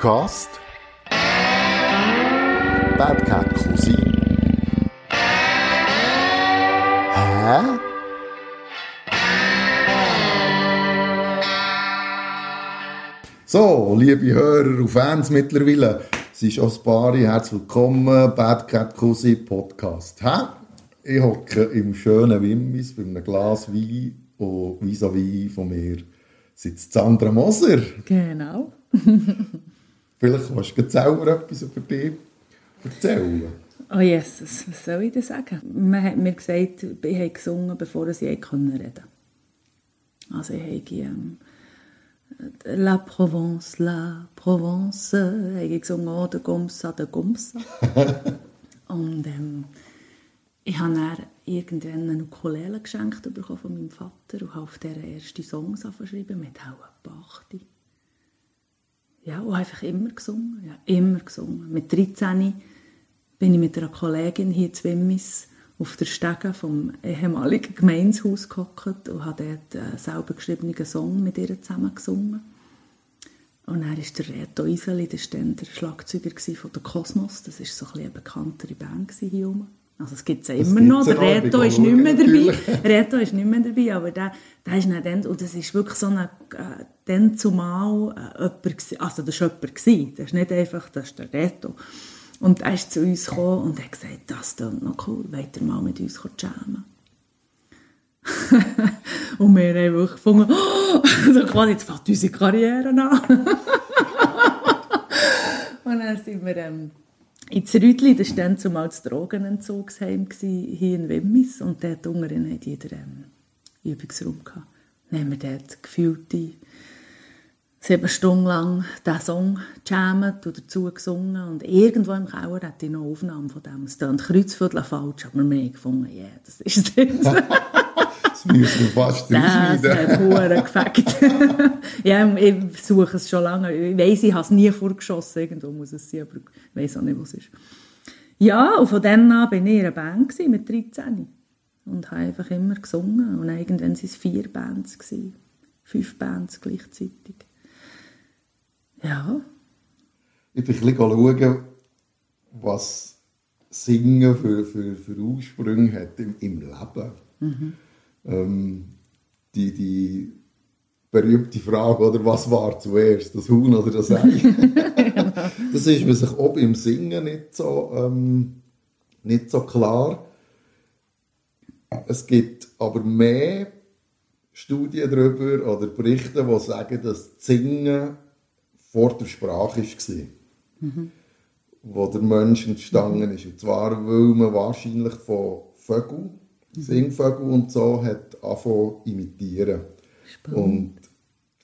Podcast Bad Cat Cousin. Hä? So, liebe Hörer und Fans mittlerweile, es ist Ospari, herzlich willkommen, Bad Cat Cousin Podcast. Hä? Ich hocke im schönen Wimmis bei einem Glas Wein und vis-à-vis von mir sitzt Sandra Moser. Genau. Vielleicht kannst du selber etwas über dich erzählen. Oh Jesus, was soll ich denn sagen? Man hat mir gesagt, ich habe gesungen, bevor ich reden konnte. Also ich habe ähm, La Provence, La Provence, habe ich gesungen, oh, der Gumsa, der Gumsa. Und ähm, ich habe dann irgendwann eine Ukulele geschenkt bekommen von meinem Vater und habe auf dieser ersten Songs geschrieben, mit auch Bachti. Ja, und einfach immer gesungen, ja, immer gesungen. Mit 13 bin ich mit einer Kollegin hier zu Wimmis auf der Stege vom ehemaligen Gemeinshaus gehockt und habe dort einen selber geschriebenen Song mit ihr zusammen gesungen. Und dann ist der Reto Iseli, war der Schlagzeuger von der Kosmos, das war so ein eine bekanntere Band hier oben. Also es gibt es ja immer noch, der Reto ist nicht mehr dabei, Reto ist nicht mehr dabei, aber der, der ist dann, und das ist wirklich so ein, äh, dann zumal äh, jemand, also das war jemand, gewesen. das ist nicht einfach, das ist der Reto. Und er ist zu uns gekommen und hat gesagt, das klingt noch cool, wollt ihr mal mit uns jammen? und wir haben wirklich gefunden, oh, also quasi, jetzt fängt unsere Karriere an. und dann sind wir ähm, ins Rütli, das war dann zumal das Drogenentzugsheim hier in Wimmis und dort unten hat jeder ähm, Übungsraum gehabt. Dann haben wir dort gefühlte sieben Stunden lang diesen Song gejammt und dazu gesungen. Und irgendwo im Keller hatte ich noch Aufnahmen von dem. Es klingt kreuzviertel falsch, aber wir haben gefunden, ja, yeah, das ist es jetzt. das müssen wir fast Das hat Huren gefackt. ja, ich suche es schon lange. Ich weiss, ich habe es nie vorgeschossen. Irgendwo muss es sein, aber ich weiss auch nicht, was es ist. Ja, und von dann an war ich in einer Band mit 13. Und habe einfach immer gesungen. Und irgendwann waren es vier Bands. Fünf Bands gleichzeitig. Ja. Ich bin ein bisschen schauen, was Singen für, für, für Ursprünge hat im, im Leben. Mhm. Ähm, die, die berühmte Frage, oder was war zuerst, das Huhn oder das Ei? das ist mir sich auch im Singen nicht so, ähm, nicht so klar. Es gibt aber mehr Studien darüber oder Berichte, die sagen, dass das Singen vor der Sprache war. Mhm. Wo der Mensch entstanden ist. Und zwar, weil man wahrscheinlich von Vögeln, Singvögeln und so, hat angefangen imitieren. Spannend. Und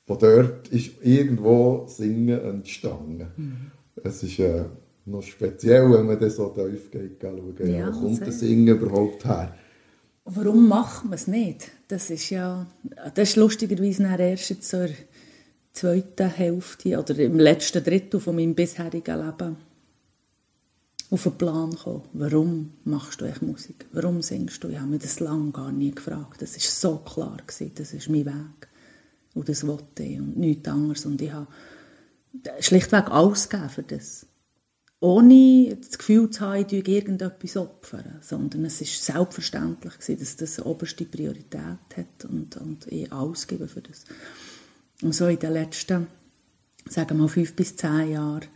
von dort ist irgendwo Singen entstanden. Mhm. Es ist äh, noch speziell, wenn man das so tief geht, schauen, ja, wo kommt das Singen überhaupt her? Warum macht man es nicht? Das ist ja, das ist lustigerweise erst zur zweiten Hälfte oder im letzten Drittel von meinem bisherigen Leben auf den Plan gekommen. Warum machst du echt Musik? Warum singst du? Ich habe mir das lange gar nie gefragt. Das war so klar. Gewesen. Das ist mein Weg. Und das wollte ich und nichts anderes. Und ich habe schlichtweg alles gegeben für das. Ohne das Gefühl zu haben, ich irgendetwas opfern. Sondern es war selbstverständlich, gewesen, dass das oberste Priorität hat und, und ich alles gebe für das. Und so in den letzten, sagen wir mal, fünf bis zehn Jahren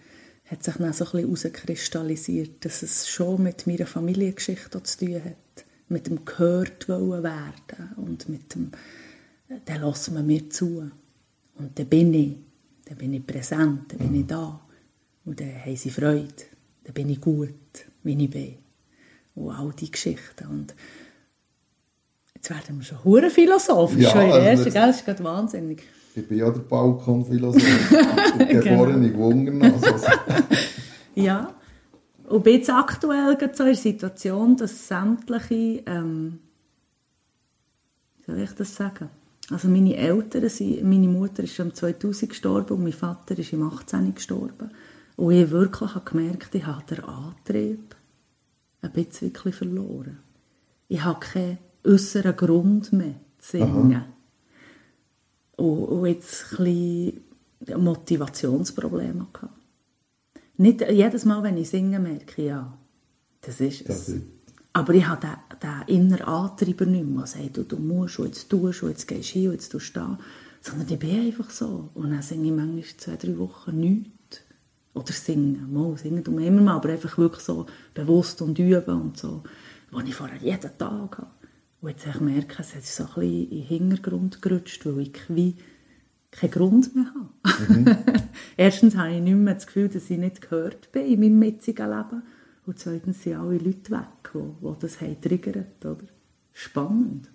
hat sich dann so ein bisschen herauskristallisiert, dass es schon mit meiner Familiengeschichte zu tun hat. Mit dem gehört werden und mit dem, dann lassen wir mir zu. Und dann bin ich, dann bin ich präsent, dann bin ich da. Und dann haben sie Freude, dann bin ich gut, wie ich bin. Und all diese Geschichten. Und jetzt werden wir schon hure philosophisch, ja, schon in der ersten, das ist gerade wahnsinnig. Ich bin ja der Balkonphilosoph. geborene genau. Gewungen. Also. ja. Und jetzt aktuell so in der Situation, dass sämtliche, ähm, wie soll ich das sagen? Also meine Eltern sind, meine Mutter ist schon 2000 gestorben und mein Vater ist im 18 gestorben. Und ich wirklich habe gemerkt, ich habe den Antrieb ein bisschen verloren. Ich habe keinen äußeren Grund mehr zu singen. Aha und, und jetzt ein Motivationsprobleme gehabt. Nicht jedes Mal, wenn ich singe, merke ich, ja, das ist es. Das Aber ich habe den, den inneren Antreiber nicht mehr, der sagt, du, du musst und jetzt tust und jetzt gehst du hin und jetzt tust du da. Sondern ich bin einfach so. Und dann singe ich manchmal zwei, drei Wochen nichts. Oder singen. Mal singen tun wir immer mal, aber einfach wirklich so bewusst und üben und so. Was ich vorher jeden Tag habe. Und jetzt ich merke, es ist so ein bisschen in den Hintergrund gerutscht, weil ich wie keinen Grund mehr habe. Erstens habe ich nicht mehr das Gefühl, dass ich nicht gehört bin in meinem jetzigen Leben. Und zweitens sind alle Leute weg, die, die das haben triggert. Oder? Spannend.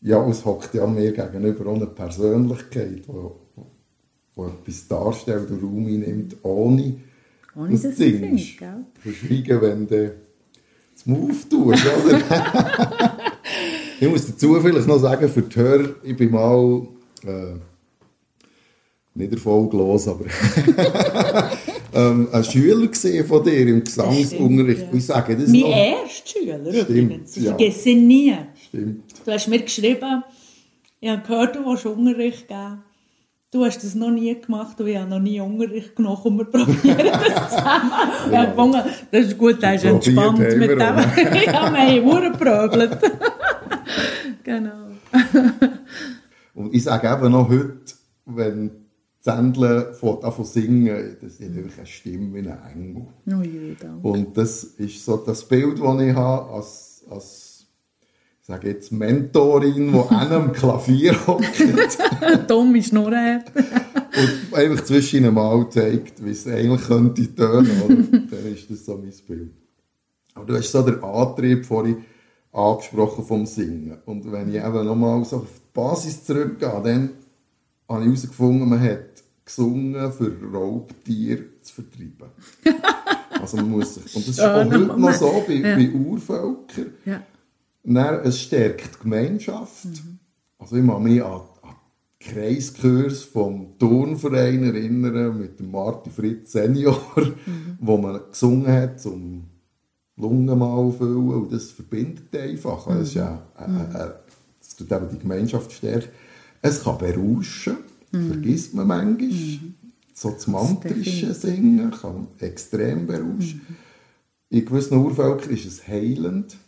Ja, und es hockt ja mir gegenüber auch eine Persönlichkeit, die, die etwas darstellt und Raum einnimmt, ohne, Ohne dass du singst. Verschwiegen, wenn du Move tust, oder? ich muss dazu vielleicht noch sagen, für die Hörer, ich bin mal äh, nicht erfolglos, aber ähm, ein Schüler gesehen von dir im Gesangsunterricht. ja. Und ich sage das Mein noch. erster Schüler übrigens. Ich ja. vergesse nie. Stimmt. Du hast mir geschrieben, ich habe gehört, du willst Unterricht geben. Du hast das noch nie gemacht und ich habe noch nie Unterricht genommen und wir probieren das zusammen. Ich habe das ist gut, der ist entspannt mit dem. ja, wir haben geprügelt. genau. Und ich sage eben noch heute, wenn Zändle von davon singen, das ist einfach eine Stimme wie ein Engel. Oh je, danke. Und das ist so das Bild, das ich habe als, als sage jetzt Mentorin, die an einem Klavier hockt Dumme Schnurren und einfach zwischen ihnen mal zeigt, wie es eigentlich könnte tönen. Dann ist das so mein Bild. Aber du hast so den Antrieb vorhin angesprochen vom Singen. Und wenn ich eben nochmal so auf die Basis zurückgehe, dann habe ich herausgefunden, man hat gesungen, für Raubtiere zu vertreiben. Also man muss sich, und das ist auch heute noch so bei, ja. bei Urvölkern. Ja. Dann, es stärkt die Gemeinschaft. Also ich kann mich an, an Kreiskurs vom Turnverein erinnern mit dem Martin Fritz Senior, wo man gesungen hat, um Lungen mal füllen und das verbindet einfach. Das, ist ja, äh, äh, das tut eben die Gemeinschaft stärken. Es kann berauschen, vergisst man manchmal. So das mantrische. Singen kann extrem berauschen. In gewissen Urvölkern ist es heilend.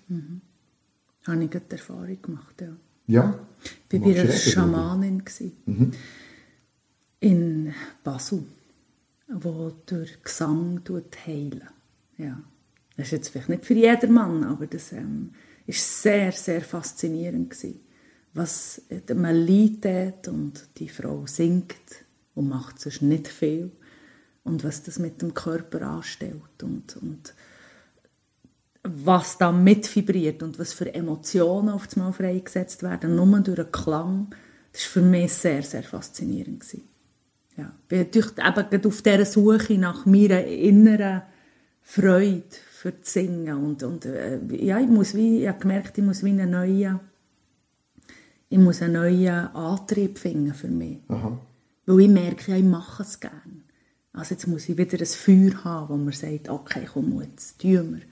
Habe ich gerade die Erfahrung gemacht, ja. Ja. Ich war bei einer reden, Schamanin gsi. in Basel, die durch Gesang heilen. Ja. Das ist jetzt vielleicht nicht für jedermann, aber das ähm, ist sehr, sehr faszinierend gewesen. Was man leidet und die Frau singt und macht sonst nicht viel und was das mit dem Körper anstellt und, und was da mit vibriert und was für Emotionen auf einmal freigesetzt werden, nur durch den Klang, das war für mich sehr, sehr faszinierend. Gewesen. Ja, ich bin natürlich eben auf dieser Suche nach meiner inneren Freude für das Singen und, und äh, ja, ich muss wie, ich habe gemerkt, ich muss wie einen neuen, ich muss einen neuen Antrieb finden für mich. Aha. Weil ich merke, ja, ich mache es gerne. Also jetzt muss ich wieder ein Feuer haben, wo man sagt, okay, komm, jetzt tun wir.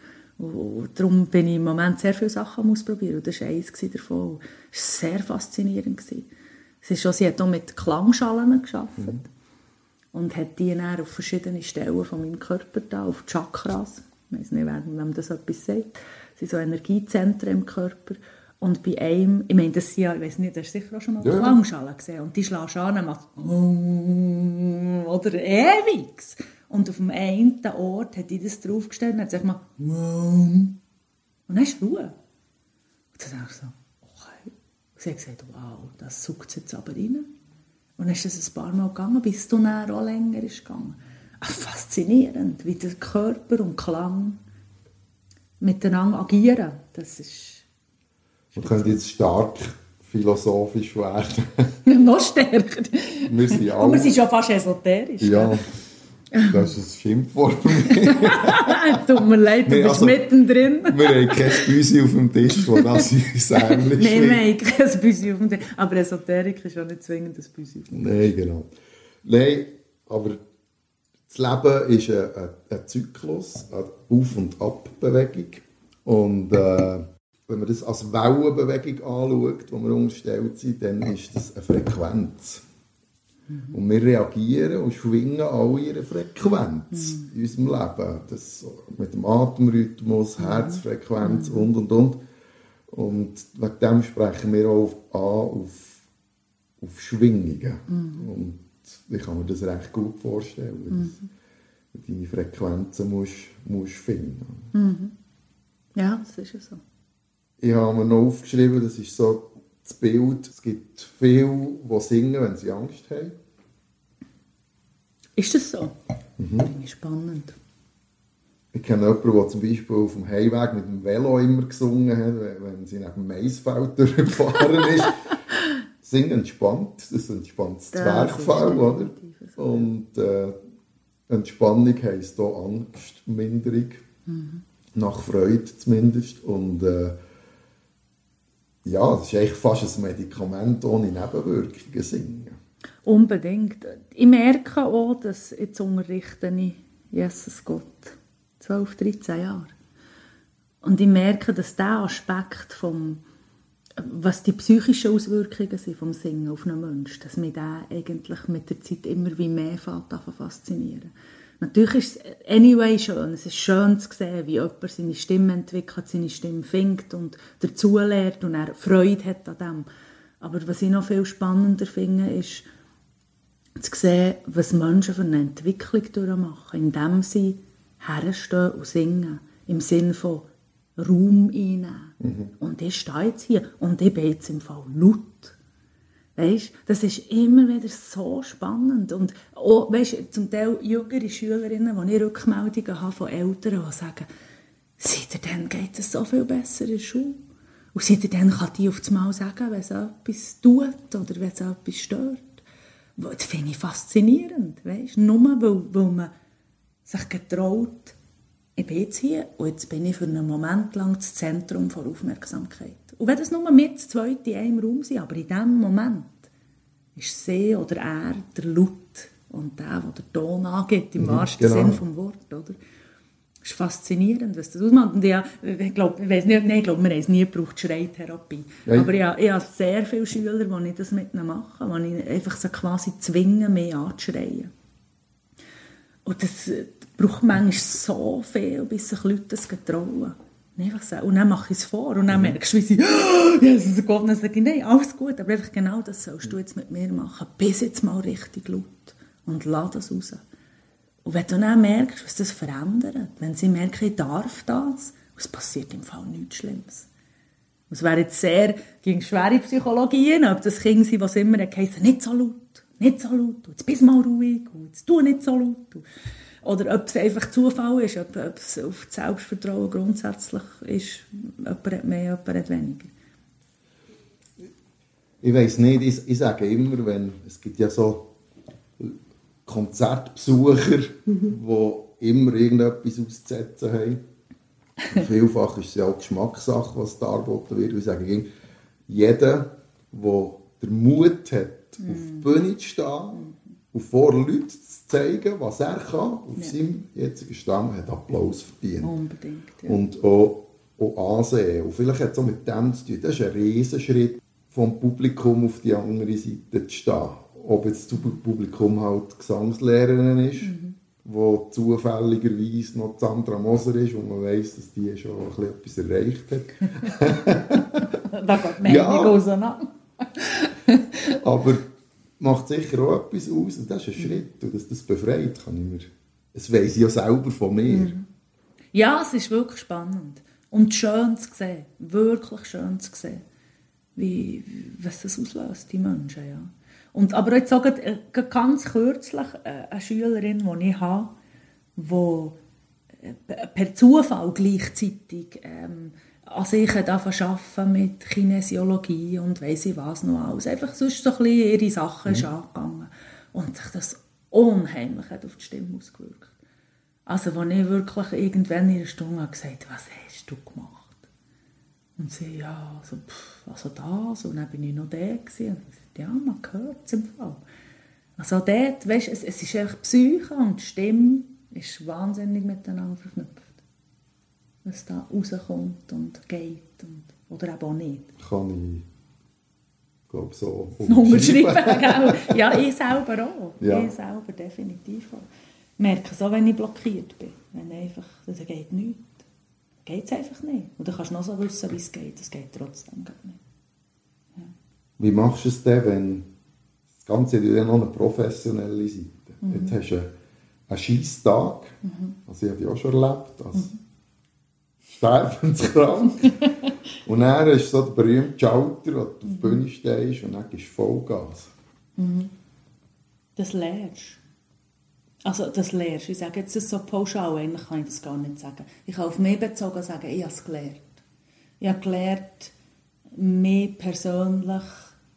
Und, darum bin ich im Moment sehr viele Sachen am ausprobieren. Und das war eines davon. Es war sehr faszinierend. Es ist schon, sie hat auch mit Klangschalen gearbeitet. Und hat die dann auf verschiedene Stellen von meinem Körper da, auf die Chakras. Ich weiß nicht, wer wem das etwas sagt. Das sind so Energiezentren im Körper. Und bei einem, ich meine, das sind ja, ich weiß nicht, du hast sicher auch schon mal Ja. Klangschalen gesehen. Und die schlägst an und macht oder ewig. Und auf dem einen Ort hat die das draufgestellt und hat gesagt mal und dann ist Ruhe. Und dann dachte ich so, okay. Und sie hat gesagt, wow, das sucht jetzt aber rein. Und dann ist das ein paar Mal gegangen, bis du dann auch länger ist gegangen. Ach, faszinierend, wie der Körper und Klang miteinander agieren. Das ist Wir können jetzt stark philosophisch werden. noch stärker. Wir sind Und wir alle... sind schon fast esoterisch. Ja, das ist ein Schimpfwort für mich. Tut mir leid, du Nee, bist also- mittendrin. Wir haben kein Büsi auf dem Tisch, wo das uns ähnlich Nein, wir haben kein Büsi auf dem Tisch. Aber Esoterik ist auch nicht zwingend ein Büsi auf dem Nein, genau. Nein, aber das Leben ist ein, ein, ein Zyklus, eine Auf- und Abbewegung. Und äh, wenn man das als Wellenbewegung anschaut, wo wir unterstellt sind, dann ist das eine Frequenz. Mhm. Und wir reagieren und schwingen alle ihre Frequenz mhm. in unserem Leben. Das mit dem Atemrhythmus, mhm. Herzfrequenz und, und, und. Und wegen dem sprechen wir auch an auf, auf Schwingungen. Mhm. Und ich kann mir das recht gut vorstellen, dass du deine Frequenzen musst, musst finden musst. Ja, das ist ja so. Ich habe mir noch aufgeschrieben, das ist so das Bild, es gibt viele, die singen, wenn sie Angst haben. Ist das so? Mhm. Finde ich spannend. Ich kenne jemanden, der zum Beispiel auf dem Heimweg mit dem Velo immer gesungen hat, wenn sie nach dem Maisfeld durchgefahren ist. Singen entspannt, das ist ein entspanntes Zwerchfell, oder? Und äh, Entspannung heisst auch Angstminderung, mhm. nach Freude zumindest. Und äh, ja, das ist eigentlich fast ein Medikament ohne Nebenwirkungen singen. Unbedingt. Ich merke auch, dass jetzt unterrichte ich Jesus Gott 12, 13 Jahre. Und ich merke, dass dieser Aspekt vom, was die psychischen Auswirkungen sind vom Singen auf einen Menschen, dass mich der eigentlich mit der Zeit immer wie mehr faszinieren Natürlich ist es anyway schön. Es ist schön zu sehen, wie jemand seine Stimme entwickelt, seine Stimme findet und dazulernt und er Freude hat an dem. Aber was ich noch viel spannender finde, ist zu sehen, was Menschen für eine Entwicklung durchmachen, indem sie herstehen und singen. Im Sinne von Raum einnehmen. Mhm. Und ich stehe jetzt hier und ich bin jetzt im Fall laut. Weißt, das ist immer wieder so spannend. Und auch, weißt, zum Teil jüngere Schülerinnen, die ich Rückmeldungen habe von Eltern, die sagen, seitdem geht es so viel besser in der Schule. Und seitdem kann die auf einmal sagen, wenn es etwas tut oder wenn es etwas stört. Das finde ich faszinierend. Weißt? Nur weil, weil man sich getraut, ich bin jetzt hier und jetzt bin ich für einen Moment lang das Zentrum der Aufmerksamkeit. Und wenn das nur wir das Zweite in einem Raum sind, aber in diesem Moment ist sie oder er der Laut und der, der den Ton angeht, im mhm, wahrsten genau. Sinn des Wortes. Oder? Das ist faszinierend, was das ausmacht. Und ja, ich glaube, ich, nicht, nein, ich glaube, wir haben es nie gebraucht, Schreitherapie. Ja. Aber ja, ich habe sehr viele Schüler, die das mit ihnen machen, die ich einfach so quasi zwingen, mehr anzuschreien. Und das braucht manchmal so viel, bis sich Leute das getrauen. Und dann mache ich es vor und dann mhm. merkst du, wie sie, oh, Jesus Gott, dann sage ich, nein, alles gut, aber einfach genau das sollst du jetzt mit mir machen. Bis jetzt mal richtig laut und lass das raus. Und wenn du dann merkst, was das verändert, wenn sie merken, ich darf das, es passiert im Fall nichts Schlimmes. Es wäre jetzt sehr gegen schwere Psychologien, ob das Kind sind, was immer heisst, nicht so laut, nicht so laut, jetzt bist mal ruhig, jetzt tu nicht so laut. Oder ob es einfach Zufall ist, ob, ob es auf das Selbstvertrauen grundsätzlich ist, jemand hat mehr, jemand hat weniger. Ich weiß nicht, ich, ich sage immer, wenn, es gibt ja so Konzertbesucher, mhm. die immer irgendetwas auszusetzen haben. Und vielfach ist es ja auch Geschmackssache, was da angeboten wird. Ich sage jeder, der den Mut hat, mhm. auf die Bühne zu stehen mhm. Und vor Leuten zu zeigen, was er kann, auf ja. seinem jetzigen Stand, hat Applaus verdient. Unbedingt, ja. Und auch, auch Ansehen. Und vielleicht hat es auch mit dem zu tun. Das ist ein Riesenschritt vom Publikum auf die andere Seite zu stehen. Ob jetzt das Publikum halt Gesangslehrerin ist, mhm. wo zufälligerweise noch Sandra Moser ist, wo man weiss, dass die schon ein etwas erreicht hat. da geht die ja. auseinander. aber macht sicher auch etwas aus und das ist ein mhm. Schritt und dass das befreit, kann ich mir, das weiss ich ja selber von mir. Mhm. Ja, es ist wirklich spannend und schön zu sehen, wirklich schön zu sehen, wie, was das auslöst, die Menschen, ja. Und, aber jetzt auch äh, ganz kürzlich äh, eine Schülerin, die ich habe, die äh, per Zufall gleichzeitig ähm, an sich arbeiten mit Kinesiologie und weiss ich was noch alles. Einfach sonst so ein bisschen ihre Sachen mhm. angegangen. Und sich das unheimlich hat auf die Stimme ausgewirkt. Also, als ich wirklich irgendwann in einer Stunde gesagt habe, was hast du gemacht? Und sie, ja, also, pff, also das. Und dann bin ich noch da gewesen. Und ich ja, man hört es im Fall. Also dort, weißt, es, es ist einfach Psyche und Stimme ist wahnsinnig miteinander verknüpft was da rauskommt und geht und, oder eben auch nicht. Kann glaube so unterschreiben. gell? ja, ich selber auch. Ja. Ich selber definitiv auch. Ich merke auch, wenn ich blockiert bin. Wenn einfach, das geht nichts. Geht es einfach nicht. Und dann kannst du noch so wissen, wie es geht. Es geht trotzdem gar nicht. Wie machst du es denn, wenn das Ganze hat ja noch eine professionelle Seite. Jetzt hast du einen Scheisstag, also ich habe auch schon erlebt, als sterbenskrank. und dann hast du so den berühmten Schalter, wo du auf die Bühne stehst und dann gibst du Vollgas. Das lernst Also das lernst Ich sage jetzt das so pauschal, eigentlich kann ich das gar nicht sagen. Ich kann auf mich bezogen sagen, ich habe es gelernt. Ich habe gelernt, mich persönlich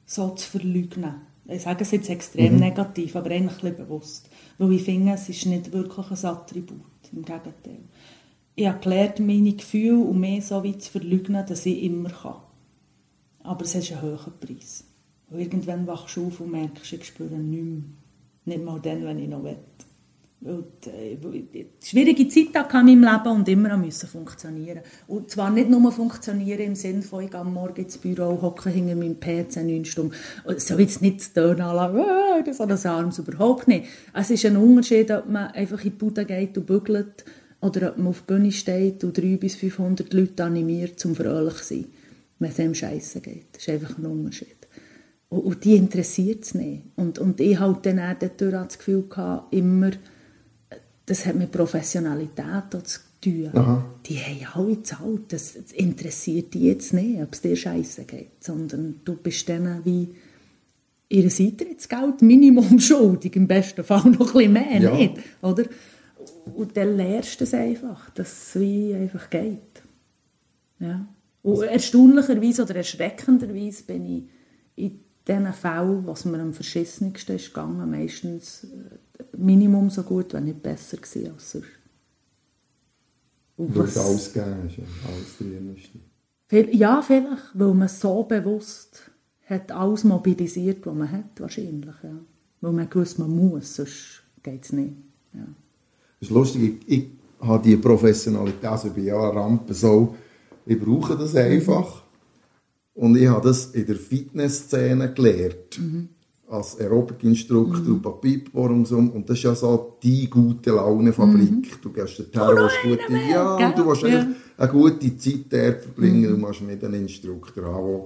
so zu verleugnen. Ich sage es jetzt extrem negativ, aber eigentlich ein bisschen bewusst. Weil ich finde, es ist nicht wirklich ein Attribut. Im Gegenteil. Ich habe gelernt, meine Gefühle und mich so weit zu verleugnen, dass ich immer kann. Aber es ist ein hoher Preis. Und irgendwann wachst du auf und merkst, ich spüre nichts mehr. Nicht mal dann, wenn ich noch will. Weil äh, schwierige Zeit hatte in meinem Leben und immer müssen funktionieren. Und zwar nicht nur funktionieren im Sinne von, ich gehe morgen ins Büro, hocke hinter meinem PC neun Stunden. So will es nicht tönen, äh, so das Arms überhaupt nicht. Es ist ein Unterschied, ob man einfach in die Bude geht und bügelt oder ob man auf der Bühne steht und 300 bis 500 Leute animiert, zum fröhlich zu sein, wenn es einem scheiße geht. Das ist einfach ein Unterschied. Und, und die interessiert es nicht. Und, und ich hatte dann auch dadurch das Gefühl, gehabt, immer, das hat mit Professionalität zu tun. Aha. Die haben alle gezahlt. Das, das interessiert die jetzt nicht, ob es dir scheiße geht. Sondern du bist dann wie ihr Eintrittsgeld Minimum schuldig, im besten Fall noch ein bisschen mehr, Ja. nicht? Oder? Und dann lernst du es einfach, dass es wie einfach geht. Ja. Und erstaunlicherweise oder erschreckenderweise bin ich in diesen Fällen, was mir am verschissensten ist gegangen, meistens äh, Minimum so gut, wenn nicht besser gewesen als sonst. Und Weil es was- alles gegeben hast, ja, alles drin ist. Viel- Ja, vielleicht, weil man so bewusst hat alles mobilisiert, was man hat, wahrscheinlich. Ja. Weil man gewusst, man muss, sonst geht es nicht. Ja. Das ist lustig, ich, ich habe die Professionalität, also ich bin ja eine Rampe so, ich brauche das einfach. Und ich habe das in der Fitnessszene gelernt. Als Aerobic-Instruktor Papierbohr und so. Und das ist ja so die gute Laune-Fabrik. Du gehst dorthin, willst gute, mehr, ja, gell? und du willst Ja. eine gute Zeit dort verbringen. Du musst nicht einen Instruktor haben,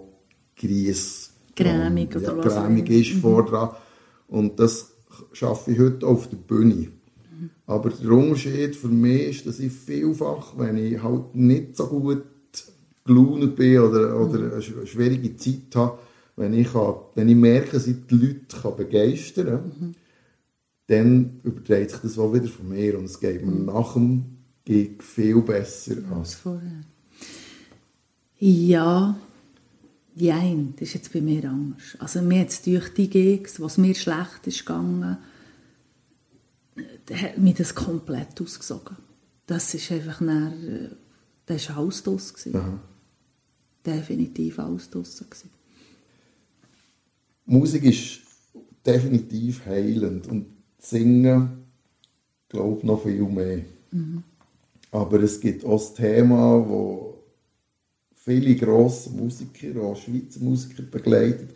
der Gries Cremig ja, oder was ist vordran. Und das schaffe ich heute auf der Bühne. Aber der Unterschied für mich ist, dass ich vielfach, wenn ich halt nicht so gut gelaunt bin oder, oder eine sch- schwierige Zeit habe, wenn ich, kann, wenn ich merke, dass ich die Leute kann begeistern kann, dann überträgt sich das auch wieder von mir und es geht mir nach dem Gig viel besser als vorher. Ja, jein, das ist jetzt bei mir anders. Also mir jetzt durch die Gigs, was mir schlecht ist gegangen, da hat mich das komplett ausgesogen. Das ist einfach nach, das war alles draus. Definitiv alles draus. Musik ist definitiv heilend und Singen, glaube noch viel mehr. Aber es gibt auch das Thema, wo viele grosse Musiker, auch Schweizer Musiker begleitet.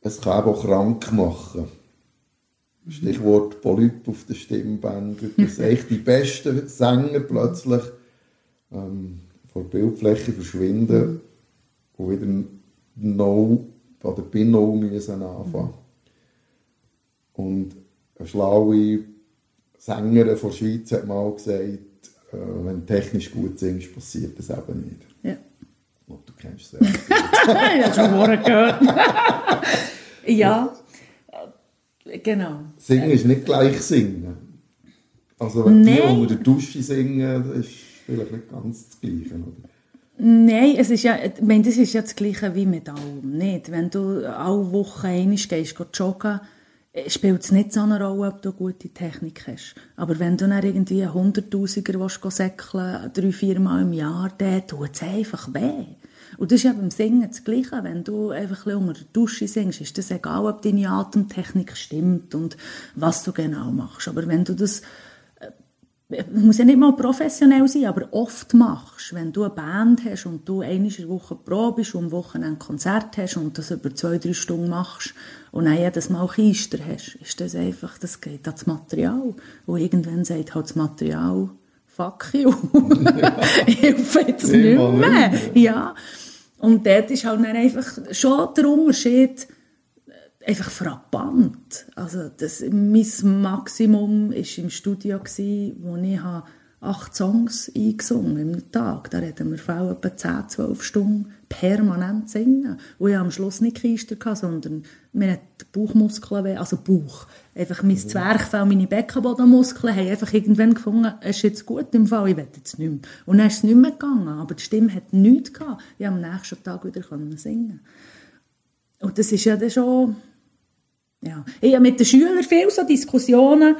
Es kann auch krank machen. Stichwort Polyp auf den Stimmbändern. Dass echt die besten Sänger plötzlich ähm, vor der Bildfläche verschwinden und wieder no oder bei no müssen anfangen. Und eine schlaue Sängerin von der Schweiz hat mal gesagt, äh, wenn du technisch gut singst, passiert das eben nicht. Ja. Glaube, du kennst es ja. ich habe schon vorher gehört. ja, genau. Singen ist nicht gleich Singen. Also wenn die Nein. unter der Dusche singen, ist vielleicht nicht ganz das Gleiche. Oder? Nein, es ist ja, ich meine, das ist ja das Gleiche wie mit allem. Nicht? Wenn du alle Wochen einmal gehst, gehst joggen, äh, spielt es nicht so eine Rolle, ob du gute Technik hast. Aber wenn du dann irgendwie einen Hunderttausiger willst säckeln, drei, vier Mal im Jahr, dann tut es einfach weh. Und das ist ja beim Singen das Gleiche. Wenn du einfach ein unter der Dusche singst, ist das egal, ob deine Atemtechnik stimmt und was du genau machst. Aber wenn du das muss ja nicht mal professionell sein, aber oft machst, wenn du eine Band hast und du der Woche probst und am Wochenende ein Konzert hast und das über zwei, drei Stunden machst und dann jedes Mal Keister hast, ist das einfach, das geht ans Material. Und irgendwann sagt halt das Material, fuck you. ich helfe jetzt nicht mehr. Ja. Und dort ist halt dann einfach schon der Unterschied, einfach frappant. Also das, mein Maximum war im Studio, wo ich acht Songs eingesungen im Tag. Da reden wir vor etwa 10, 12 Stunden permanent singen. Und ich am Schluss nicht Keister, sondern mir hat die Bauchmuskeln, also Bauch, einfach mein mhm. Zwerchfell, meine Beckenbodenmuskeln haben einfach irgendwann gefunden, es ist jetzt gut im Fall, ich will jetzt nicht mehr. Und dann ist es nicht mehr gegangen, aber die Stimme hat nichts gehabt. Ich konnte am nächsten Tag wieder singen. Und das ist ja dann schon ja. Ich habe mit den Schülern viele so Diskussionen,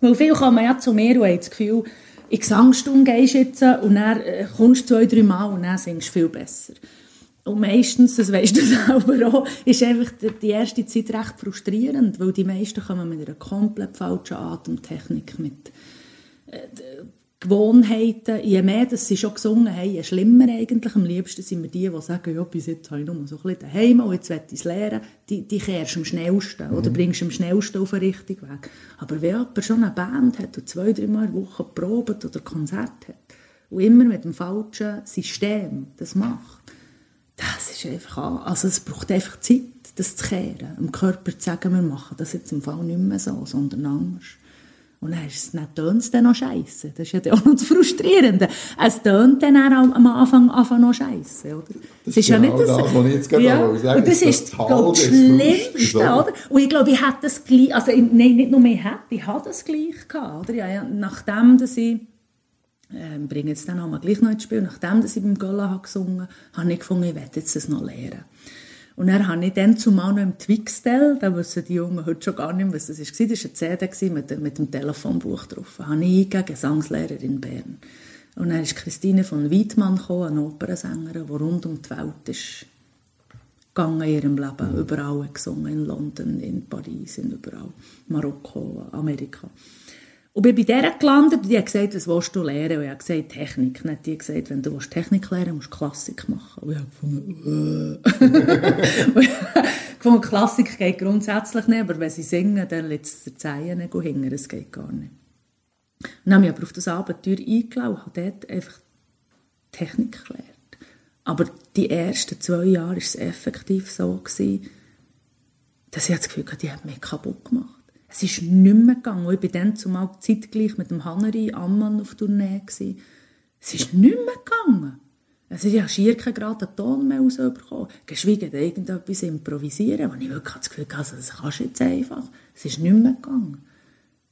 weil viel kommen ja zu mir und haben das Gefühl, in Gesangsstunde gehst jetzt und dann äh, kommst du zwei, drei Mal und dann singst du viel besser. Und meistens, das weisst du selber auch, ist einfach die erste Zeit recht frustrierend, weil die meisten kommen mit einer komplett falschen Atemtechnik, mit äh, Gewohnheiten, je mehr dass sie schon gesungen haben, je schlimmer eigentlich. Am liebsten sind wir die, die sagen, ja, bis jetzt habe ich nur so ein bisschen daheim und jetzt will ich es lernen. Die, die kehrst am schnellsten mhm. oder bringst am schnellsten auf den richtigen Weg. Aber wenn jemand schon eine Band hat und zwei, drei Mal in der Woche probt oder Konzert hat und immer mit dem falschen System das macht, das ist einfach, also es braucht einfach Zeit, das zu kehren. Dem Körper zu sagen, wir machen das jetzt im Fall nicht mehr so, sondern anders. Und dann, ist es, tönt es dann noch scheiße. Das ist ja auch noch das Frustrierende. Es tönt dann auch am Anfang, Anfang noch scheiße, oder? Das, ist genau ja nicht das, das was ich jetzt gerade ja. sagen Und das, das ist, das Schlimmste, oder? Und ich glaube, ich hätte das gleich, also nein, nicht nur mehr hätte, ich habe das gleich gehabt, oder? Ja, nachdem, dass ich äh, bringe jetzt dann auch mal gleich noch ins Spiel, nachdem dass ich beim habe gesungen habe, ich gefunden, ich werde jetzt das noch lernen. Und dann habe ich dann zumal noch im Twixtel, da wissen die Jungen heute schon gar nicht mehr, was das war, das war eine CD mit, mit dem Telefonbuch drauf, habe ich eingegeben, Gesangslehrer in Bern. Und dann ist Christine von Weidmann gekommen, eine Opernsängerin, die rund um die Welt ist gegangen in ihrem Leben, überall gesungen, in London, in Paris, in überall, Marokko, Amerika. Und bin bei der gelandet und die hat gesagt, was willst du lernen? Und ich habe gesagt, Technik. Hat die gesagt, wenn du Technik lernen musst du Klassik machen. Und ich habe gefunden, äh. gefunden, Klassik geht grundsätzlich nicht, aber wenn sie singen, dann lässt es der Zeilen hängen, das geht gar nicht. dann habe ich aber auf das Abenteuer eingeladen und habe dort einfach Technik gelernt. Aber die ersten zwei Jahre war es effektiv so, dass ich das Gefühl hatte, die hat mich kaputt gemacht. Es ist nicht mehr gegangen. Ich war dann zumal zeitgleich mit dem Hanneri Ammann auf Tournee. Gewesen. Es ist nicht mehr gegangen. Also ich habe schier gerade einen Ton mehr rausbekommen. Geschweige denn irgendetwas improvisieren, wo ich wirklich das Gefühl hatte, also das kannst du jetzt einfach. Es ist nicht mehr gegangen.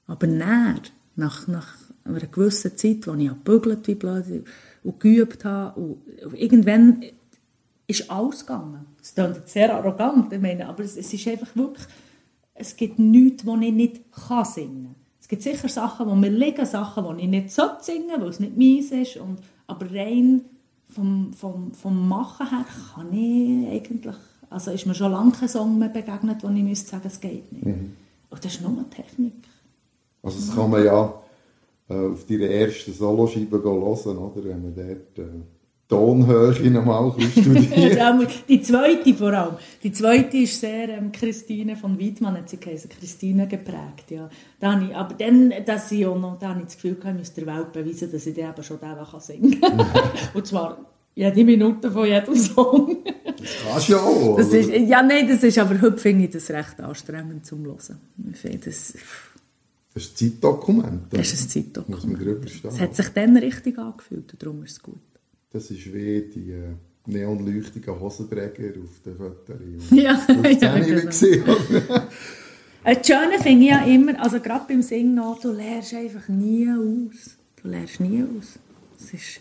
Aber näher, nach, nach einer gewissen Zeit, wo ich gebügelt wie blöd und geübt habe, und irgendwann ist alles gegangen. Es klingt sehr arrogant, ich meine, aber es, es ist einfach wirklich es gibt nichts, was ich nicht kann singen kann. Es gibt sicher Sachen, wo mir liegen, Sachen, die ich nicht so singen weil es nicht meins ist. Und, aber rein vom, vom, vom Machen her kann ich eigentlich, also ist mir schon lange kein Song mehr begegnet, wo ich müsste sagen, es geht nicht. Mhm. Und das ist nur eine Technik. Also das kann man ja äh, auf deiner ersten Soloscheibe hören, oder? wenn man dort... Äh Tonhöhe nochmal studieren. die zweite vor allem. Die zweite ist sehr ähm, Christine von Weidmann, hat sie geheißen, Christine geprägt. Ja. Da ich, aber dann, dass ich auch noch, da habe ich das Gefühl, ich muss der Welt beweisen, dass ich eben schon den singen kann. Und zwar jede Minute von jedem Song. das kannst du ja auch. Das ist, ja, nein, das ist, aber heute finde ich das recht anstrengend zum Hören. Ich finde das... Das ist ein Zeitdokument. Das ist ein Zeitdokument. Es hat sich dann richtig angefühlt und darum ist es gut. Das ist wie die äh, neonleuchtigen Hosenträger auf den Fotos. Ja, ja genau. gesehen. Das Schöne finde ich ja immer, also gerade beim Singen, du lernst einfach nie aus. Du lernst nie aus. Es ist,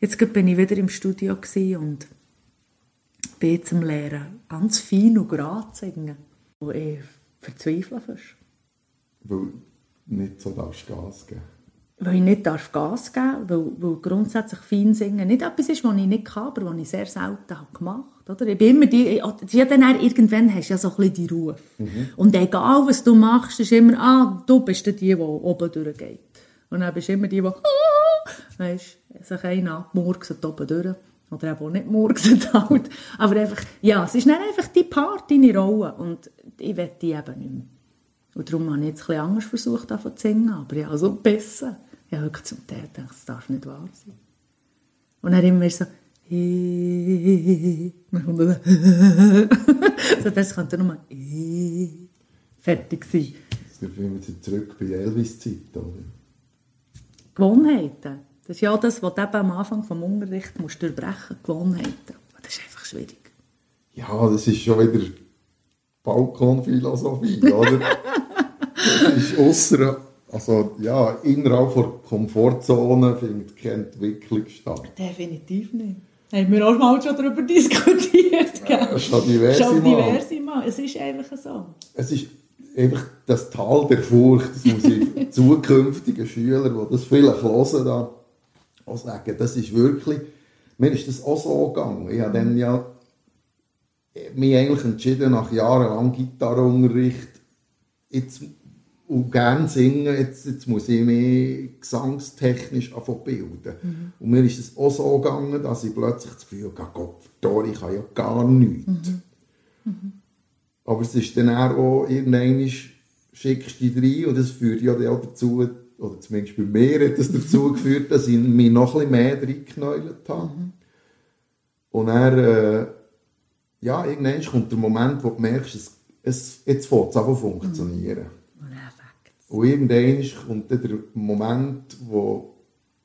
jetzt bin ich wieder im Studio und bin zum Lehren ganz fein und gerade singen, wo ich verzweifle fast. Weil nicht so Gas geben weil ich nicht darf Gas geben darf, weil, weil grundsätzlich fein singen nicht etwas ist, was ich nicht kann, aber was ich sehr selten habe gemacht habe. Ich bin immer die, ja, dann irgendwann hast du ja so ein bisschen die Ruhe. Mhm. Und egal, was du machst, ist immer, ah, du bist die, die oben durchgeht. Und dann bist du immer die, die weißt, sich einen abmurksen oben durch. Oder eben auch nicht murksen halt. Aber einfach, ja, es ist nicht einfach die Part, deine Rolle. Und ich will die eben nicht mehr. Und darum habe ich jetzt ein bisschen anders versucht, zu singen. Aber ja, also besser. Ich habe wirklich zum Teil gedacht, das darf nicht wahr sein. Und dann immer so, so das könnte nur fertig sein. Sind wir zurück bei Elvis-Zeit, oder? Gewohnheiten. Das ist ja das, was du eben am Anfang des Unterrichts musst durchbrechen musst. Gewohnheiten. Das ist einfach schwierig. Ja, das ist schon wieder Balkonphilosophie, oder? das ist ausser, also ja, innerhalb der Komfortzone findet keine Entwicklung statt. Definitiv nicht. Haben wir auch mal schon darüber diskutiert. Ja, schon diverse Schon diverse Mal. Es ist einfach so. Es ist einfach das Tal der Furcht. Das muss ich zukünftigen Schülern, die das vielleicht hören, da auch sagen. Das ist wirklich, mir ist das auch so gegangen. Ich habe dann ja mich eigentlich entschieden, nach jahrelang Gitarrenunterricht, jetzt und gerne singen, jetzt, jetzt muss ich mich gesangstechnisch bilden. Mhm. Und mir ist es auch so gegangen, dass ich plötzlich das Gefühl hatte, Gott, ich kann ja gar nichts. Mhm. Mhm. Aber es ist dann auch irgendwann schickst du dich rein und das führt ja auch dazu, oder zumindest bei mir hat das dazu geführt, dass ich mich noch ein bisschen mehr reingeknäult habe. Mhm. Und dann, äh, ja, irgendwann kommt der Moment, wo du merkst, es, es, jetzt fängt es an zu funktionieren. Und irgendwann kommt dann der Moment, wo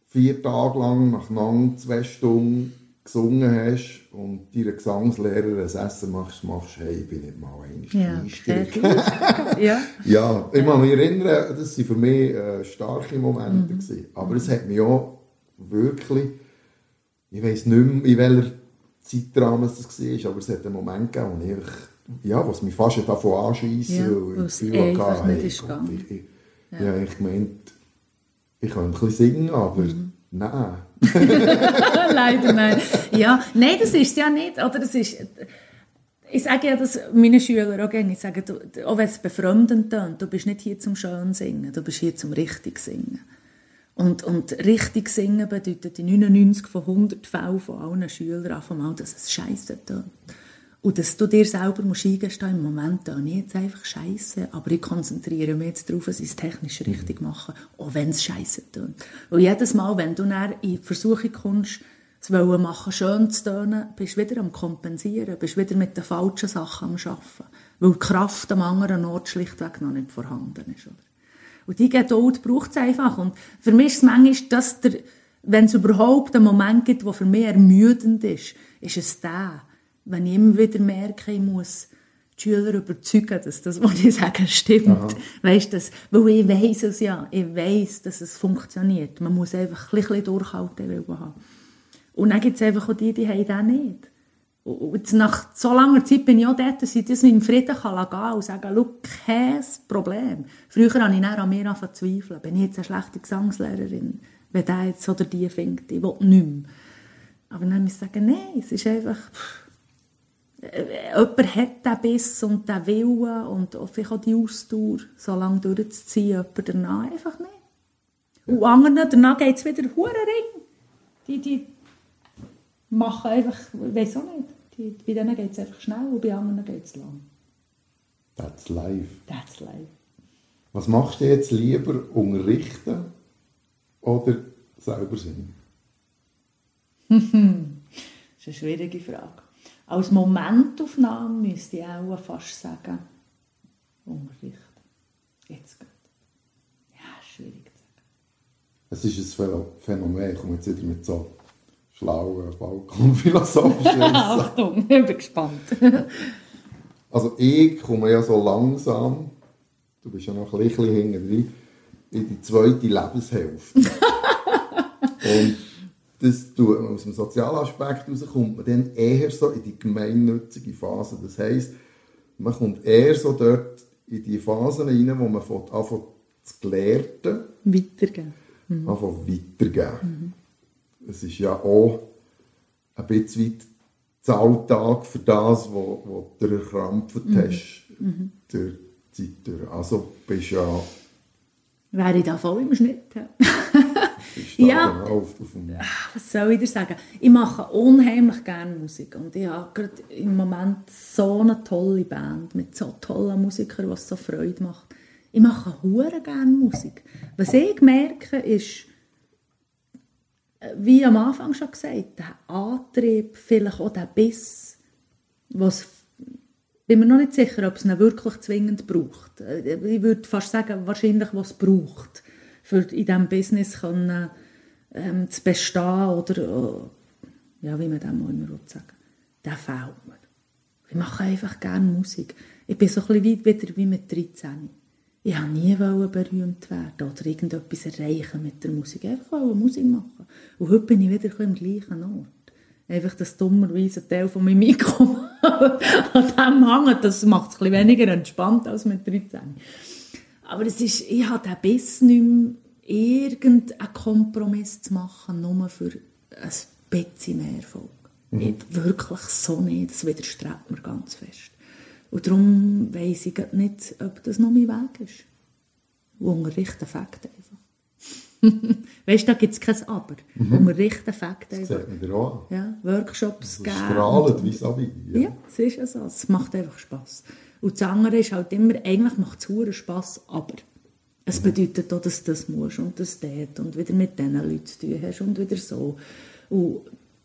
vier Tage lang nacheinander zwei Stunden gesungen hast und deiner Gesangslehrer ein Essen machst, machst hey, ich bin nicht mal einstieg. Ja, ja. ja, ich kann mich erinnern, das waren für mich äh, starke Momente. Mhm. Gewesen. Aber es hat mich auch wirklich, ich weiß nicht mehr, in welcher Zeitrahmen es war, aber es hat einen Moment gegeben, wo ich, ja, was mich fast davon anschiessen, ja, weil ich das Gefühl hatte, hey, ich, ich, ja. ich gemeint, ich kann ein bisschen singen, aber mhm. nein. Leider nein. Ja, nein, das ist es ja nicht. Oder das ist, ich sage ja das meinen Schülern auch gerne. Ich sage, du, auch wenn es befremdend tönt, du bist nicht hier zum schön singen, du bist hier zum richtig singen. Und, und richtig singen bedeutet in 99 von 100 Fällen von allen Schülern einfach mal, dass es scheiße tönt. Und dass du dir selber musst eingestehen, im Moment da nicht jetzt einfach scheiße, aber ich konzentriere mich jetzt darauf, dass ich es technisch richtig mache, auch wenn es scheiße tut. Und jedes Mal, wenn du dann in die Versuchung kommst, es wollen machen, schön zu tönen, bist du wieder am Kompensieren, bist wieder mit den falschen Sachen am Arbeiten, weil die Kraft am anderen Ort schlichtweg noch nicht vorhanden ist. Oder? Und die Geduld braucht es einfach. Und für mich ist es manchmal, dass der, wenn es überhaupt einen Moment gibt, der für mich ermüdend ist, ist es der, wenn ich immer wieder merke, ich muss die Schüler überzeugen, dass das, was ich sage, stimmt. Aha. Weißt, das, weil ich weiß es ja, ich weiß, dass es funktioniert. Man muss einfach ein bisschen durchhalten haben. Und dann gibt es einfach auch die, die haben das nicht. Und nach so langer Zeit bin ich auch dort, dass ich das in Frieden kann gehen und sagen, schau, kein Problem. Früher habe ich dann an mir angefangen zu zweifeln. Bin ich jetzt eine schlechte Gesangslehrerin? Wenn der jetzt oder die findet, ich will nicht mehr. Aber dann muss ich sagen, nein, es ist einfach... Pff, äh, jemand hat den Biss und den Willen und vielleicht auch die Ausdauer, so lange durchzuziehen, jemand danach einfach nicht. Und anderen, danach geht es wieder Hurenring. Die, die machen einfach, ich weiß auch nicht, die, bei denen geht es einfach schnell und bei anderen geht es lang. That's life. That's life. Was machst du jetzt lieber, unterrichten oder selber singen? das ist eine schwierige Frage. Als Momentaufnahme müsste ich auch fast sagen, Unterricht. Jetzt geht. Ja, schwierig zu sagen. Es ist ein Phänomen, ich komme jetzt wieder mit so schlauen Balkonphilosophischen Achtung, ich bin gespannt. also ich komme ja so langsam, du bist ja noch ein bisschen hinten drin, in die zweite Lebenshälfte. Und das aus dem Sozialaspekt heraus kommt man dann eher so in die gemeinnützige Phase. Das heisst, man kommt eher so dort in die Phasen hinein, wo man anfängt zu gelehrten. Weitergeben. Mhm. Anfängt weitergeben. Mhm. Es ist ja auch ein bisschen weit der Alltag für das, was du erkrampft mhm. hast. Mhm. Zeit durch. Also bist ja wäre ich da voll im Schnitt. Ja. Ja. Auf, auf dem, Was soll ich dir sagen? Ich mache unheimlich gerne Musik und ich habe gerade im Moment so eine tolle Band mit so tollen Musikern, was so Freude macht. Ich mache hure gerne Musik. Was ich merke, ist, äh, wie am Anfang schon gesagt, der Antrieb, vielleicht auch der Biss, was bin mir noch nicht sicher, ob es ihn wirklich zwingend braucht. Äh, Ich würde fast sagen, wahrscheinlich, was es braucht, für in diesem Business können, ähm, zu bestehen oder, äh, ja, wie man dem auch immer sagen der fehlt mir. Ich mache einfach gerne Musik. Ich bin so ein bisschen wieder wie mit 13. Ich wollte nie berühmt werden oder irgendetwas erreichen mit der Musik. Einfach wollen Musik machen. Und heute bin ich wieder am gleichen Ort. Einfach, dass dummerweise ein Teil von meinem Mikro an dem hängt, das macht es ein bisschen weniger entspannt als mit 13. Aber es ist, ich habe den Biss nicht mehr, irgendeinen Kompromiss zu machen, nur für ein bisschen mehr Erfolg. Nicht, wirklich so nicht, das widerstrebt mir ganz fest. Und darum weiss ich nicht, ob das noch mein Weg ist. Unterrichten Fakt einfach. weißt du, da gibt es kein Aber. Unterrichten Fakt das einfach. sieht man dir auch an. Ja, Workshops geben. strahlend wie Sabi. Ja, es ist ja so. Es macht einfach Spass. Und das andere ist halt immer, eigentlich macht es Spass, aber es bedeutet auch, dass du das musst und das dort und wieder mit diesen Leuten zu tun hast und wieder so. Und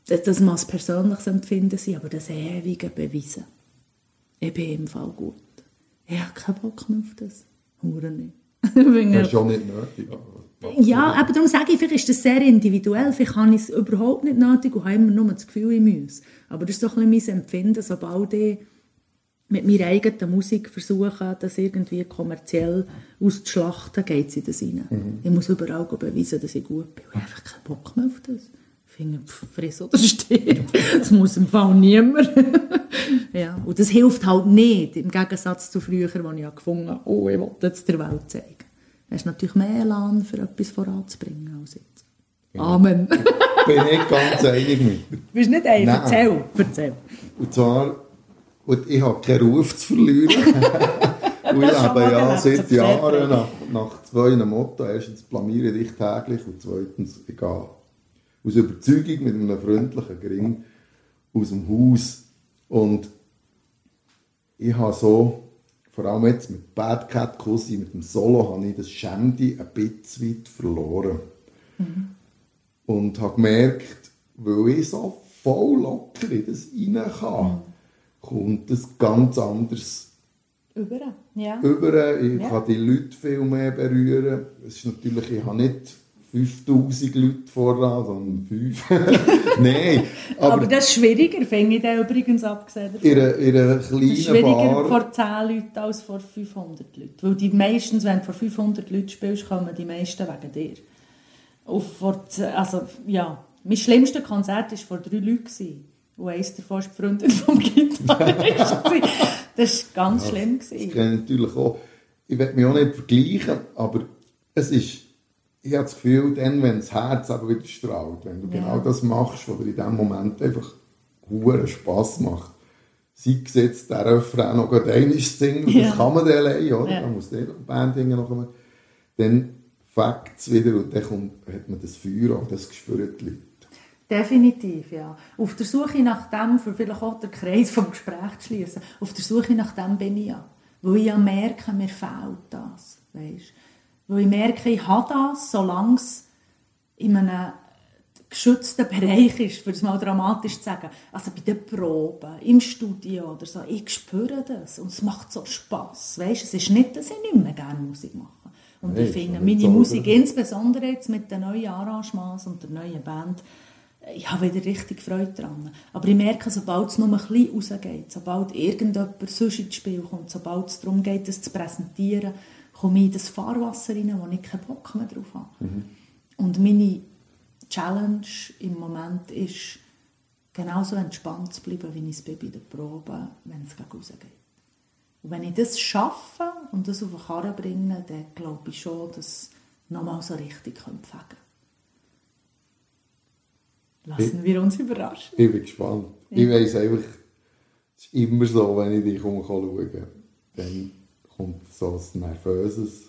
das, das muss persönliches Empfinden sein, aber das ewige Beweisen. Ich bin im Fall gut. Ich habe keinen Bock mehr auf das. Hure nicht. Das ist schon nicht nötig. ja, aber darum sage ich, vielleicht ist das sehr individuell. Vielleicht habe ich es überhaupt nicht nötig und habe immer nur das Gefühl, ich muss. Aber das ist doch ein bisschen mein Empfinden, sobald ich mit meiner eigenen Musik versuche, das irgendwie kommerziell auszuschlachten, geht es in das rein. Ich muss überall beweisen, dass ich gut bin. Ich habe einfach keinen Bock mehr auf das. Ich finde, friss oder stirb. Das muss im Fall niemand. ja. Und das hilft halt nicht, im Gegensatz zu früher, wo ich gefunden habe, oh, ich will jetzt der Welt zeigen. Du hast natürlich mehr Elan, für etwas voranzubringen als jetzt. Amen. Bin ich ganz einig mit. Bist nicht ein? Nein. Erzähl, erzähl. Und zwar, und ich habe keinen Ruf zu verlieren. und ich lebe ja gelernt, seit Jahren nach, nach zwei Motto. Erstens blamiere dich täglich und zweitens, gehe aus Überzeugung mit einem freundlichen Gring aus dem Haus. Und ich habe so, vor allem jetzt mit Bad Cat Kussi, mit dem Solo, habe ich das Schämdi ein bisschen weit verloren. Und habe gemerkt, weil ich so voll locker in das rein kann, kommt es ganz anders Überall, ja. über. Ich Ja. kann die Leute viel mehr berühren. Es ist natürlich, ich habe nicht 5000 Leute voran, sondern 5. Nein, Aber, aber, das ist schwieriger, finde ich dann übrigens abgesehen davon. in einer, in einer Das ist kleinen schwieriger Bar... vor 10 Leuten als vor 500 Leuten. Weil die meistens, wenn du vor 500 Leuten spielst, kommen die meisten wegen dir. Und vor, also, ja, mein schlimmstes Konzert war vor drei Leuten. Und eins war die Freundin vom Gitarrist. das war ganz schlimm. Das gewesen. kenne ich natürlich auch. Ich will mich auch nicht vergleichen, aber es ist, ich habe das Gefühl, dann, wenn das Herz aber wieder strahlt, wenn du Ja. genau das machst, was dir in dem Moment einfach hohen Spass macht, sei es jetzt der Refrain noch einmal zu singen, Ja. das kann man dann allein, oder? Ja. Da muss die Band noch einmal. Dann fängt es wieder und dann kommt, hat man das Feuer auch, das Leute. Definitiv, ja. Auf der Suche nach dem, für vielleicht auch den Kreis vom Gespräch zu schließen, auf der Suche nach dem bin ich ja. Weil ich ja merke, mir fehlt das. Weißt? Weil ich merke, ich habe das, solange es in einem geschützten Bereich ist, für es mal dramatisch zu sagen. Also bei den Proben, im Studio oder so. Ich spüre das und es macht so Spass. Weißt? Es ist nicht, dass ich nicht mehr gerne Musik mache. Und Nein, ich finde, meine so, Musik, insbesondere jetzt mit den neuen Arrangements und der neuen Band, ich habe wieder richtig Freude daran. Aber ich merke, sobald es nur ein bisschen rausgeht, sobald irgendjemand sonst ins Spiel kommt, sobald es darum geht, das zu präsentieren, komme ich in das Fahrwasser rein, wo ich keinen Bock mehr drauf habe. Und meine Challenge im Moment ist, genauso entspannt zu bleiben, wie ich es bin bei der Probe, wenn es rausgeht. Und wenn ich das schaffe und das auf die Karre bringe, dann glaube ich schon, dass es nochmal so richtig fegen könnte. Lassen wir uns überraschen. Ich bin gespannt. Ich weiss einfach, es ist immer so, wenn ich dich komme schauen, dann kommt so ein nervöses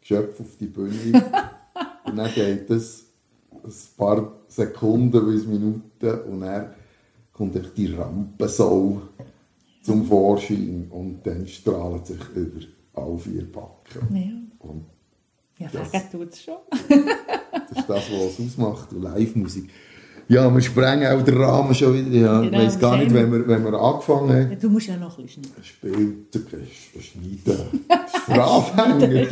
Geschöpf auf die Bühne. und dann geht es ein paar Sekunden bis Minuten und dann kommt einfach die Rampensau zum Vorschein und dann strahlt sich über alle vier Backen. Ja. Und Ja, Das- tut es schon. das ist das, was es ausmacht, Live-Musik. Ja, wir sprengen auch den Rahmen schon wieder. Ja. ich Genau, weiß gar nicht, wenn wir, wenn wir angefangen haben. Ja, Du musst ja noch ein bisschen schneiden. Spielt der Schneiden. Für Anfänger.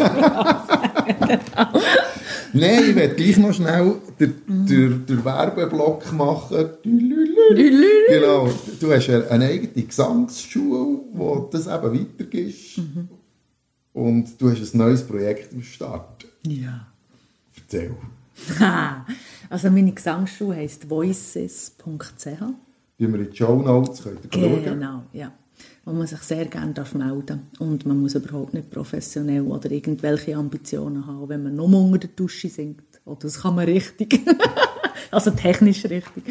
Nein, ich werde gleich noch schnell den, den, den Werbeblock machen. Genau. Du hast ja eine eigene Gesangsschule, wo das eben weitergibst. Und du hast ein neues Projekt am Start. Ja. Erzähl. Also meine Gesangsschule heisst voices.ch. Wie wir in die Show Notes könnt ihr. Genau, ja. Wo man sich sehr gerne darf melden Und man muss überhaupt nicht professionell oder irgendwelche Ambitionen haben, wenn man nur unter der Dusche singt. Oder das kann man richtig. also technisch richtig.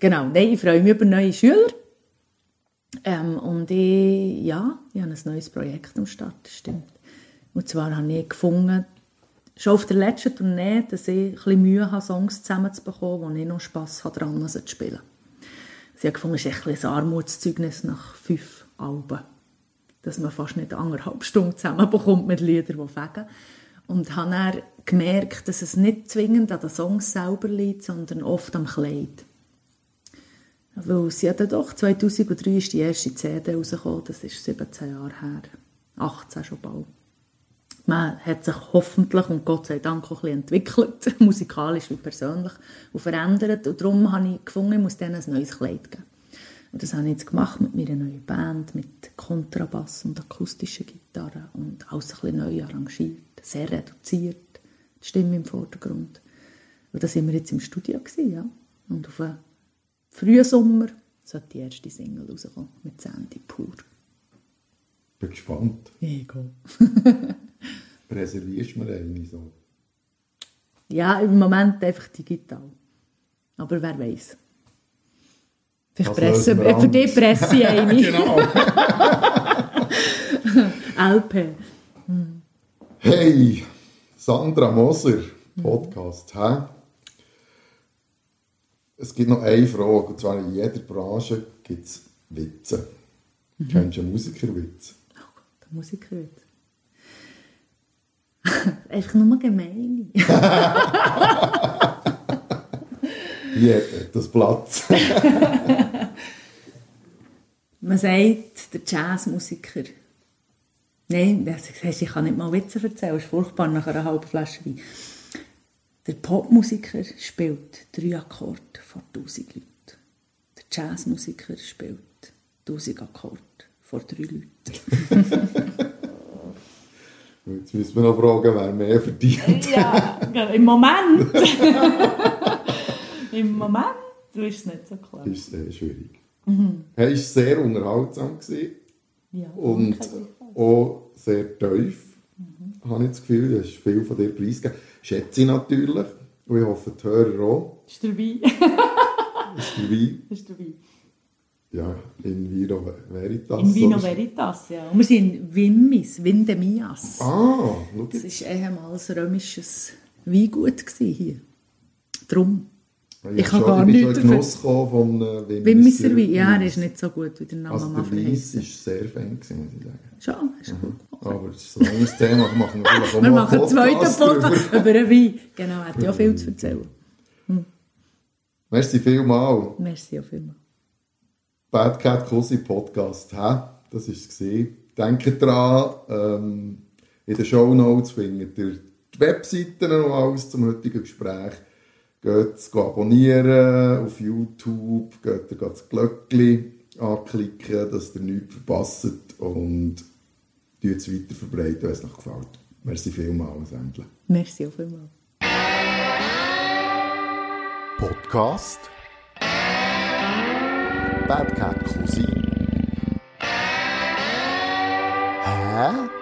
Genau, nein, ich freue mich über neue Schüler. Ähm, und ich, ja, ich habe ein neues Projekt am Start, das stimmt. Und zwar habe ich gefunden, schon auf der letzten Tournee, dass ich ein bisschen Mühe habe, Songs zusammenzubekommen, wo ich noch Spass habe, sie zu spielen. Sie hat gefunden, es ist ein, ein Armutszeugnis nach fünf Alben. Dass man fast nicht anderthalb Stunden zusammenbekommt mit Liedern, die fegen. Und habe dann gemerkt, dass es nicht zwingend an den Songs selber liegt, sondern oft am Kleid. Weil sie hat doch, 2003 ist die erste CD rausgekommen, das ist 17 Jahre her. 18 schon bald. Man hat sich hoffentlich und Gott sei Dank auch ein bisschen entwickelt, musikalisch wie persönlich, und verändert. Und darum habe ich gefunden, ich muss denen ein neues Kleid geben. Und das habe ich jetzt gemacht mit meiner neuen Band, mit Kontrabass und akustischen Gitarre und alles ein bisschen neu arrangiert, sehr reduziert, die Stimme im Vordergrund. Und da sind wir jetzt im Studio gewesen, ja. Und auf frühen Sommer sollte die erste Single rauskommen, mit Sandy pur. Bin gespannt. Ego. Reservierst du mir eine so? Ja, im Moment einfach digital. Aber wer weiß. Vielleicht presse, für anders. presse ich eine. Genau. LP. Hey, Sandra Moser, Podcast. Hä? Es gibt noch eine Frage, und zwar in jeder Branche gibt es Witze. Kennst du einen Musikerwitz? Oh der Musiker wird. Einfach nur gemein. Hier hat das Platz. Man sagt, der Jazzmusiker. Nein, das heisst, ich kann nicht mal Witze erzählen, das ist furchtbar nach einer halben Flasche Wein. Der Popmusiker spielt drei Akkorde vor 1000 Leuten. Der Jazzmusiker spielt 1000 Akkorde vor drei Leuten. Jetzt müssen wir noch fragen, wer mehr verdient. Ja, im Moment. Im Moment ist es nicht so klar. Das ist sehr schwierig. Hey, es war sehr unterhaltsam gewesen Ja, und auch sehr tief. Habe ich das Gefühl, du hast viel von dir preisgegeben. Schätze ich natürlich. Und ich hoffe, die Hörer auch. Ist der Wein. Ist der Wein, ist der Wein. ja, in Vino Veritas. In Vino? Veritas, ja. Und wir sind in Vimmis, Vindemias. Ah, schau Das war ehemals römisches Weingut hier. Drum. Ich habe habe gar ich nichts in Genuss von äh, Wimmisser Wein. Ja, er ist nicht so gut, wie der Name Also der Weiss war sehr fan, gewesen, muss ich sagen. Schon, hast du gut. Aber das ist ein anderes Thema, das machen wir vielleicht auch Wir machen einen zweiten Podcast über einen Wein. Genau, hat ja viel zu erzählen. Merci vielmals. Merci auch vielmals. Bad Cat Cosi Podcast. Hä? Das war es. Denkt dran, ähm, in den Show Notes findet ihr die Webseiten und alles zum heutigen Gespräch. Geht es abonnieren auf YouTube, geht ihr das Glöckchen anklicken, dass ihr nichts verpasst und es weiter verbreiten, wenn es euch gefällt. Merci vielmals, Endlich. Merci auch vielmals. Podcast Bad Cat Cosi. Hä?